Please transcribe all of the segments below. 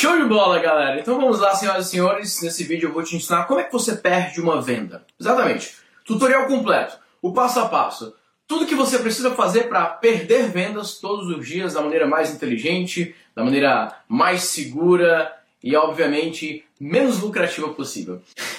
Show de bola, galera! Então vamos lá, senhoras e senhores. Nesse vídeo eu vou te ensinar como é que você perde uma venda. Exatamente. Tutorial completo, o passo a passo. Tudo que você precisa fazer para perder vendas todos os dias da maneira mais inteligente, da maneira mais segura e, obviamente, menos lucrativa possível.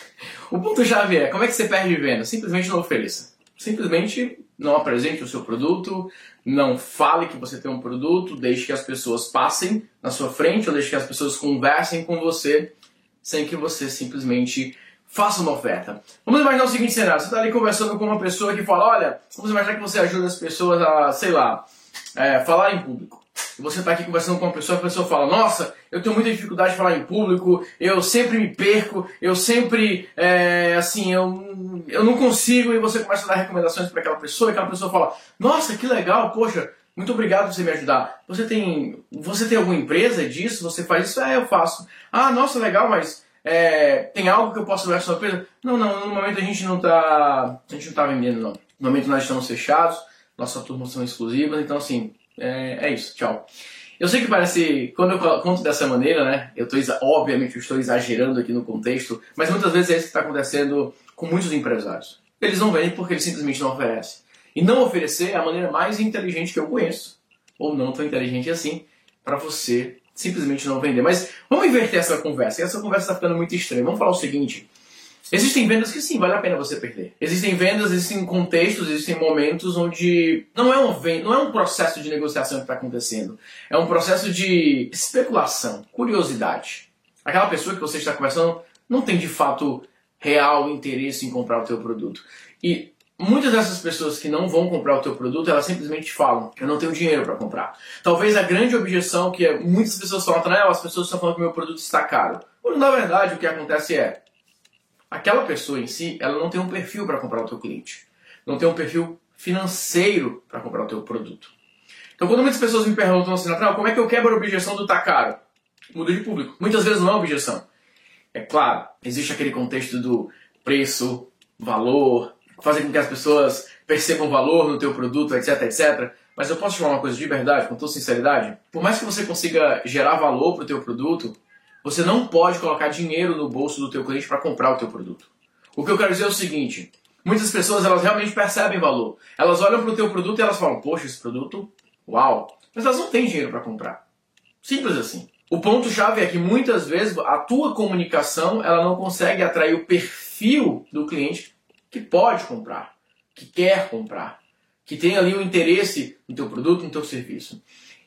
O ponto-chave é como é que você perde venda? Simplesmente não ofereça. Simplesmente não apresente o seu produto, não fale que você tem um produto, deixe que as pessoas passem na sua frente ou deixe que as pessoas conversem com você sem que você simplesmente faça uma oferta. Vamos imaginar o seguinte cenário: você está ali conversando com uma pessoa que fala, olha, vamos imaginar que você ajuda as pessoas a, sei lá, é, falar em público você está aqui conversando com uma pessoa, a pessoa fala: Nossa, eu tenho muita dificuldade de falar em público, eu sempre me perco, eu sempre, é, assim, eu, eu não consigo. E você começa a dar recomendações para aquela pessoa, e aquela pessoa fala: Nossa, que legal, poxa, muito obrigado por você me ajudar. Você tem, você tem alguma empresa disso? Você faz isso? É, eu faço. Ah, nossa, legal, mas é, tem algo que eu possa ver sua empresa? Não, não, no momento a gente não está, a gente não está vendendo, não. No momento nós estamos fechados, nossas turmas são exclusivas, então assim, é, é isso, tchau. Eu sei que parece, quando eu conto dessa maneira, né? Eu tô, obviamente, eu estou exagerando aqui no contexto, mas muitas vezes é isso que está acontecendo com muitos empresários. Eles não vendem porque eles simplesmente não oferecem. E não oferecer é a maneira mais inteligente que eu conheço, ou não tão inteligente assim, para você simplesmente não vender. Mas vamos inverter essa conversa, essa conversa está ficando muito estranha. Vamos falar o seguinte: Existem vendas que sim, vale a pena você perder. Existem vendas, existem contextos, existem momentos onde não é um, não é um processo de negociação que está acontecendo. É um processo de especulação, curiosidade. Aquela pessoa que você está conversando não tem de fato real interesse em comprar o teu produto. E muitas dessas pessoas que não vão comprar o teu produto, elas simplesmente falam, eu não tenho dinheiro para comprar. Talvez a grande objeção que muitas pessoas falam, não, as pessoas estão falando que meu produto está caro. Quando na verdade o que acontece é, aquela pessoa em si, ela não tem um perfil para comprar o teu cliente. Não tem um perfil financeiro para comprar o teu produto. Então, quando muitas pessoas me perguntam assim, Natal, como é que eu quebro a objeção do tá caro? Muda de público. Muitas vezes não é objeção. É claro, existe aquele contexto do preço, valor, fazer com que as pessoas percebam valor no teu produto, etc, etc. Mas eu posso te falar uma coisa de verdade, com toda sinceridade? Por mais que você consiga gerar valor para o teu produto, você não pode colocar dinheiro no bolso do teu cliente para comprar o teu produto. O que eu quero dizer é o seguinte: muitas pessoas elas realmente percebem valor. Elas olham para o teu produto e elas falam: "Poxa, esse produto, uau!" Mas elas não têm dinheiro para comprar. Simples assim. O ponto chave é que muitas vezes a tua comunicação ela não consegue atrair o perfil do cliente que pode comprar, que quer comprar, que tem ali o um interesse no teu produto, no teu serviço.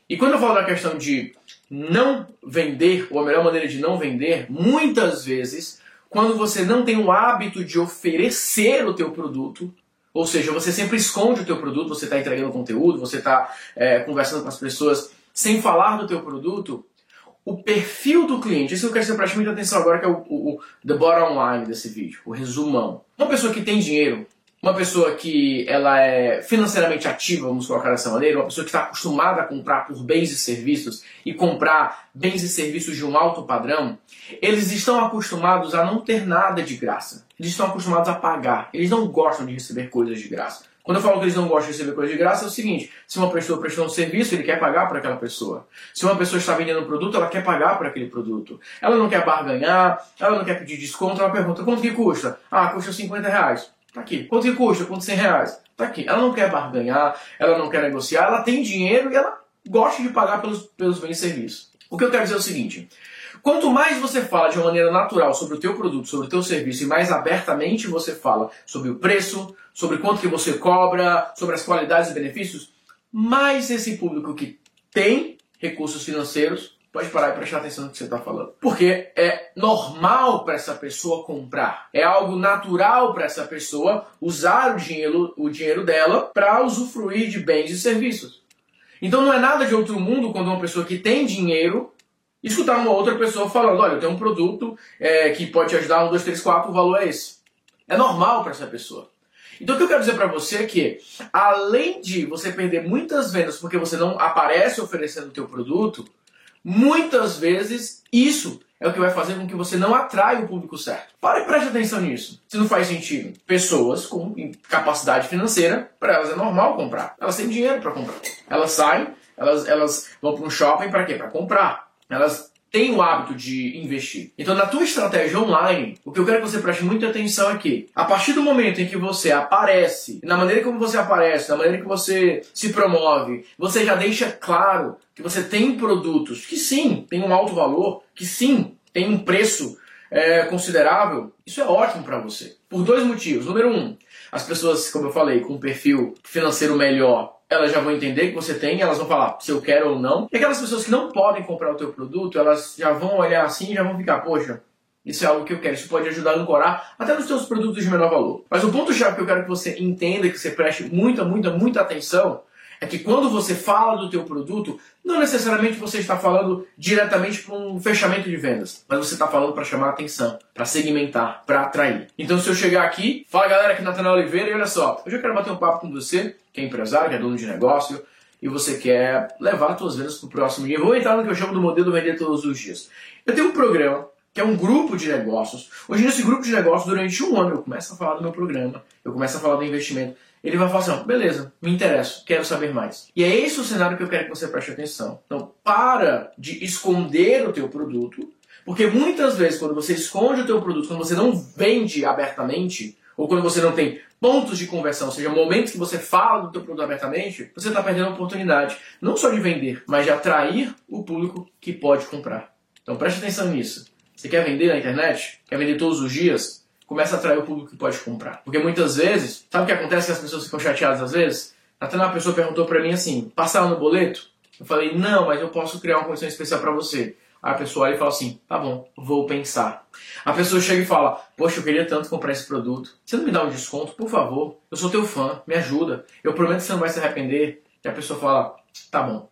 E quando eu falo da questão de não vender, ou a melhor maneira de não vender, muitas vezes, quando você não tem o hábito de oferecer o teu produto, ou seja, você sempre esconde o teu produto, você está entregando conteúdo, você está é, conversando com as pessoas sem falar do teu produto, o perfil do cliente, isso eu quero que você preste muita atenção agora, que é o, o, o the bottom line desse vídeo, o resumão. Uma pessoa que tem dinheiro, uma pessoa que ela é financeiramente ativa, vamos colocar dessa maneira, uma pessoa que está acostumada a comprar por bens e serviços e comprar bens e serviços de um alto padrão, eles estão acostumados a não ter nada de graça. Eles estão acostumados a pagar. Eles não gostam de receber coisas de graça. Quando eu falo que eles não gostam de receber coisas de graça, é o seguinte: se uma pessoa prestou um serviço, ele quer pagar por aquela pessoa. Se uma pessoa está vendendo um produto, ela quer pagar por aquele produto. Ela não quer barganhar, ela não quer pedir desconto, ela pergunta: quanto que custa? Ah, custa 50 reais. Tá aqui. Quanto que custa? Quanto 100 reais? Tá aqui. Ela não quer barganhar, ela não quer negociar, ela tem dinheiro e ela gosta de pagar pelos, pelos bens e serviços. O que eu quero dizer é o seguinte. Quanto mais você fala de uma maneira natural sobre o teu produto, sobre o teu serviço e mais abertamente você fala sobre o preço, sobre quanto que você cobra, sobre as qualidades e benefícios, mais esse público que tem recursos financeiros Pode parar e prestar atenção no que você está falando. Porque é normal para essa pessoa comprar. É algo natural para essa pessoa usar o dinheiro, o dinheiro dela para usufruir de bens e serviços. Então não é nada de outro mundo quando uma pessoa que tem dinheiro escutar uma outra pessoa falando: olha, eu tenho um produto é, que pode te ajudar, um, dois, três, quatro, o valor é esse. É normal para essa pessoa. Então o que eu quero dizer para você é que, além de você perder muitas vendas porque você não aparece oferecendo o teu produto, Muitas vezes isso é o que vai fazer com que você não atraia o público certo. Para e preste atenção nisso. Se não faz sentido. Pessoas com capacidade financeira, para elas é normal comprar. Elas têm dinheiro para comprar. Elas saem, elas, elas vão para um shopping para quê? Para comprar. Elas tem o hábito de investir. Então, na tua estratégia online, o que eu quero que você preste muita atenção é que, a partir do momento em que você aparece, na maneira como você aparece, na maneira que você se promove, você já deixa claro que você tem produtos que sim, tem um alto valor, que sim, tem um preço é, considerável, isso é ótimo para você. Por dois motivos. Número um, as pessoas, como eu falei, com um perfil financeiro melhor, elas já vão entender que você tem, elas vão falar se eu quero ou não. E aquelas pessoas que não podem comprar o teu produto, elas já vão olhar assim e já vão ficar, poxa, isso é algo que eu quero, isso pode ajudar a ancorar até nos seus produtos de menor valor. Mas o ponto-chave que eu quero que você entenda, que você preste muita, muita, muita atenção, é que quando você fala do teu produto, não necessariamente você está falando diretamente para um fechamento de vendas, mas você está falando para chamar atenção, para segmentar, para atrair. Então se eu chegar aqui, fala galera aqui Natanael Oliveira e olha só, eu quero bater um papo com você, que é empresário, que é dono de negócio, e você quer levar as suas vendas para o próximo nível. Vou entrar no que eu chamo do modelo vender todos os dias. Eu tenho um programa que é um grupo de negócios. Hoje nesse grupo de negócios, durante um ano, eu começo a falar do meu programa, eu começo a falar do investimento ele vai falar assim, beleza, me interesso, quero saber mais. E é esse o cenário que eu quero que você preste atenção. Então, para de esconder o teu produto, porque muitas vezes quando você esconde o teu produto, quando você não vende abertamente, ou quando você não tem pontos de conversão, ou seja, momentos que você fala do teu produto abertamente, você está perdendo a oportunidade, não só de vender, mas de atrair o público que pode comprar. Então preste atenção nisso. Você quer vender na internet? Quer vender todos os dias? Começa a atrair o público que pode comprar. Porque muitas vezes, sabe o que acontece que as pessoas ficam chateadas às vezes? Até uma pessoa perguntou para mim assim: passaram no boleto? Eu falei: não, mas eu posso criar uma condição especial para você. Aí a pessoa olha e fala assim: tá bom, vou pensar. A pessoa chega e fala: Poxa, eu queria tanto comprar esse produto. Você não me dá um desconto, por favor? Eu sou teu fã, me ajuda. Eu prometo que você não vai se arrepender. E a pessoa fala: Tá bom,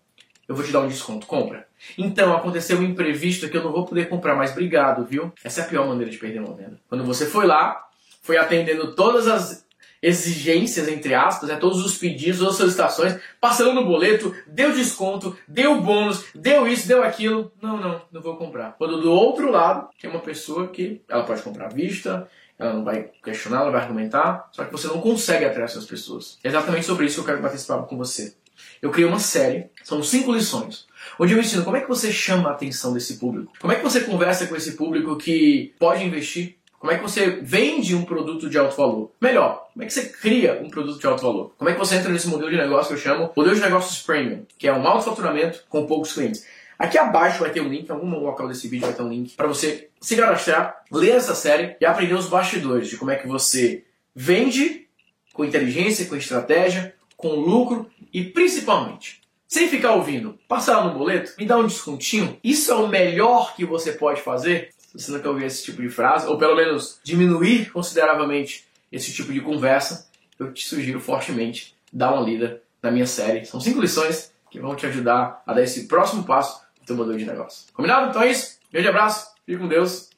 eu vou te dar um desconto, compra. Então, aconteceu um imprevisto que eu não vou poder comprar, mas obrigado, viu? Essa é a pior maneira de perder uma venda. Quando você foi lá, foi atendendo todas as exigências, entre aspas, né, todos os pedidos, todas as solicitações, parcelando o boleto, deu desconto, deu bônus, deu isso, deu aquilo. Não, não, não vou comprar. Quando do outro lado, tem uma pessoa que ela pode comprar à vista, ela não vai questionar, ela vai argumentar, só que você não consegue atrair essas pessoas. É exatamente sobre isso que eu quero papo com você. Eu criei uma série, são cinco lições, onde eu ensino como é que você chama a atenção desse público, como é que você conversa com esse público que pode investir, como é que você vende um produto de alto valor? Melhor, como é que você cria um produto de alto valor? Como é que você entra nesse modelo de negócio que eu chamo modelo de negócios premium, que é um alto faturamento com poucos clientes? Aqui abaixo vai ter um link, em algum local desse vídeo vai ter um link para você se cadastrar, ler essa série e aprender os bastidores de como é que você vende com inteligência, com estratégia, com lucro e principalmente, sem ficar ouvindo, passar no boleto, me dá um descontinho. Isso é o melhor que você pode fazer. Se você nunca ouviu esse tipo de frase, ou pelo menos diminuir consideravelmente esse tipo de conversa, eu te sugiro fortemente dar uma lida na minha série. São cinco lições que vão te ajudar a dar esse próximo passo no teu modelo de negócio. Combinado? Então é isso. Grande abraço, fique com Deus.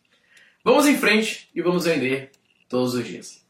Vamos em frente e vamos vender todos os dias.